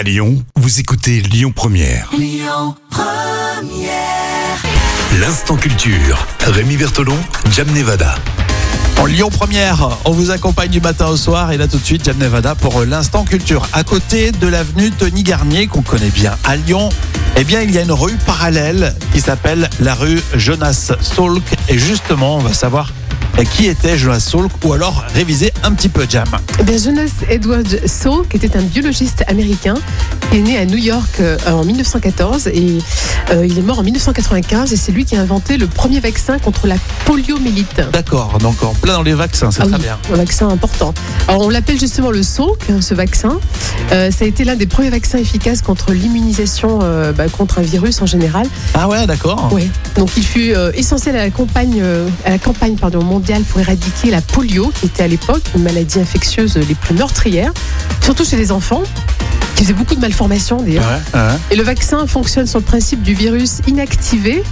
À Lyon, vous écoutez Lyon Première. L'instant culture. Rémi Bertolon, Jam Nevada. En Lyon Première, on vous accompagne du matin au soir et là tout de suite Jam Nevada pour l'instant culture. À côté de l'avenue Tony Garnier qu'on connaît bien à Lyon, eh bien il y a une rue parallèle qui s'appelle la rue Jonas Salk et justement on va savoir qui était Jonas Salk ou alors réviser un petit peu Jam. Eh bien, Jonas Edward Salk était un biologiste américain qui est né à New York euh, en 1914 et euh, il est mort en 1995 et c'est lui qui a inventé le premier vaccin contre la poliomyélite. D'accord, donc en plein dans les vaccins, c'est Ah très oui, bien. un vaccin important. Alors on l'appelle justement le Salk, hein, ce vaccin. Euh, ça a été l'un des premiers vaccins efficaces contre l'immunisation euh, bah, contre un virus en général. Ah ouais, d'accord. Ouais. Donc il fut euh, essentiel à la campagne, euh, à la campagne pardon, mondiale pour éradiquer la polio, qui était à l'époque une maladie infectieuse les plus meurtrières, surtout chez les enfants, qui faisaient beaucoup de malformations d'ailleurs. Ouais, ouais. Et le vaccin fonctionne sur le principe du virus inactivé,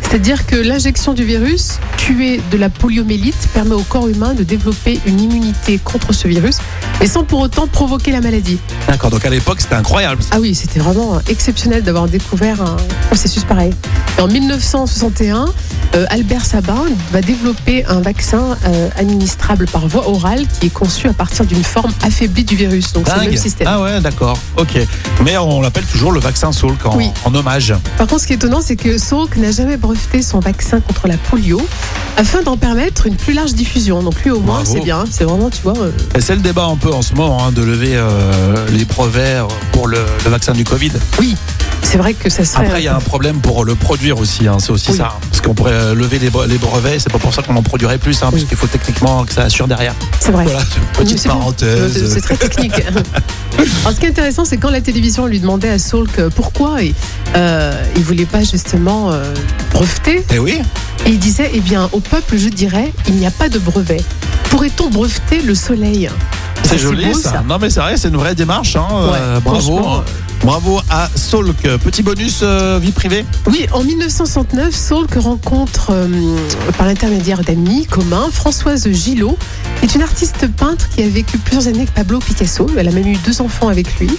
c'est-à-dire que l'injection du virus tué de la poliomyélite permet au corps humain de développer une immunité contre ce virus, mais sans pour autant provoquer la maladie. D'accord, donc à l'époque c'était incroyable. Ah oui, c'était vraiment exceptionnel d'avoir découvert un processus pareil. Et en 1961, euh, Albert Sabin va développer un vaccin euh, administrable par voie orale qui est conçu à partir d'une forme affaiblie du virus. Donc c'est le même système. Ah ouais, d'accord. Ok. Mais on l'appelle toujours le vaccin Salk en, Oui. en hommage. Par contre, ce qui est étonnant, c'est que Salk n'a jamais breveté son vaccin contre la polio afin d'en permettre une plus large diffusion. Donc lui, au moins, c'est bien. C'est vraiment, tu vois. euh, Et c'est le débat un peu en ce moment hein, de lever les brevets pour le, le vaccin du Covid. oui, c'est vrai que ça serait. Après, il y a un problème pour le produire aussi. hein, c'est aussi Oui. ça. hein. Parce qu'on pourrait euh, lever les, bre- les brevets. C'est pas pour ça qu'on en produirait plus. Hein, Oui. Parce qu'il faut techniquement que ça assure derrière. C'est vrai. Voilà, petite parenthèse. C'est très technique. Alors, ce qui est intéressant, c'est quand la télévision lui demandait à Salk pourquoi et, euh, il voulait pas justement euh, breveter, Et oui. et il disait eh bien, au peuple, je dirais, il n'y a pas de brevet. Pourrait-on breveter le soleil? C'est joli beau, ça. Non mais c'est vrai, c'est une vraie démarche. hein, euh, bravo. Bravo à Salk. Petit bonus euh, vie privée. Oui, en 1969, Salk rencontre, euh, par l'intermédiaire d'amis communs, Françoise Gillot, qui est une artiste peintre qui a vécu plusieurs années avec Pablo Picasso. Elle a même eu deux enfants avec lui.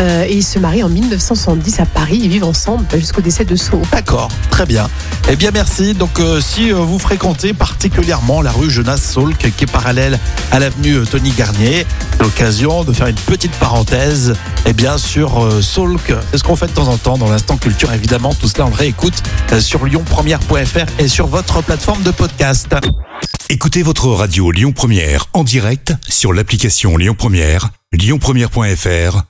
Euh, et ils se marient en 1970 à Paris. Ils vivent ensemble jusqu'au décès de Salk. D'accord, très bien. Eh bien, merci. Donc, euh, si euh, vous fréquentez particulièrement la rue Jonas Salk, qui est parallèle à l'avenue euh, Tony Garnier, l'occasion de faire une petite parenthèse, et bien sur euh, Salk. C'est ce qu'on fait de temps en temps dans l'instant culture. Évidemment, tout cela, on réécoute euh, sur lyonpremière.fr et sur votre plateforme de podcast. Écoutez votre radio Lyon Première en direct sur l'application Lyon Première, lyonpremière.fr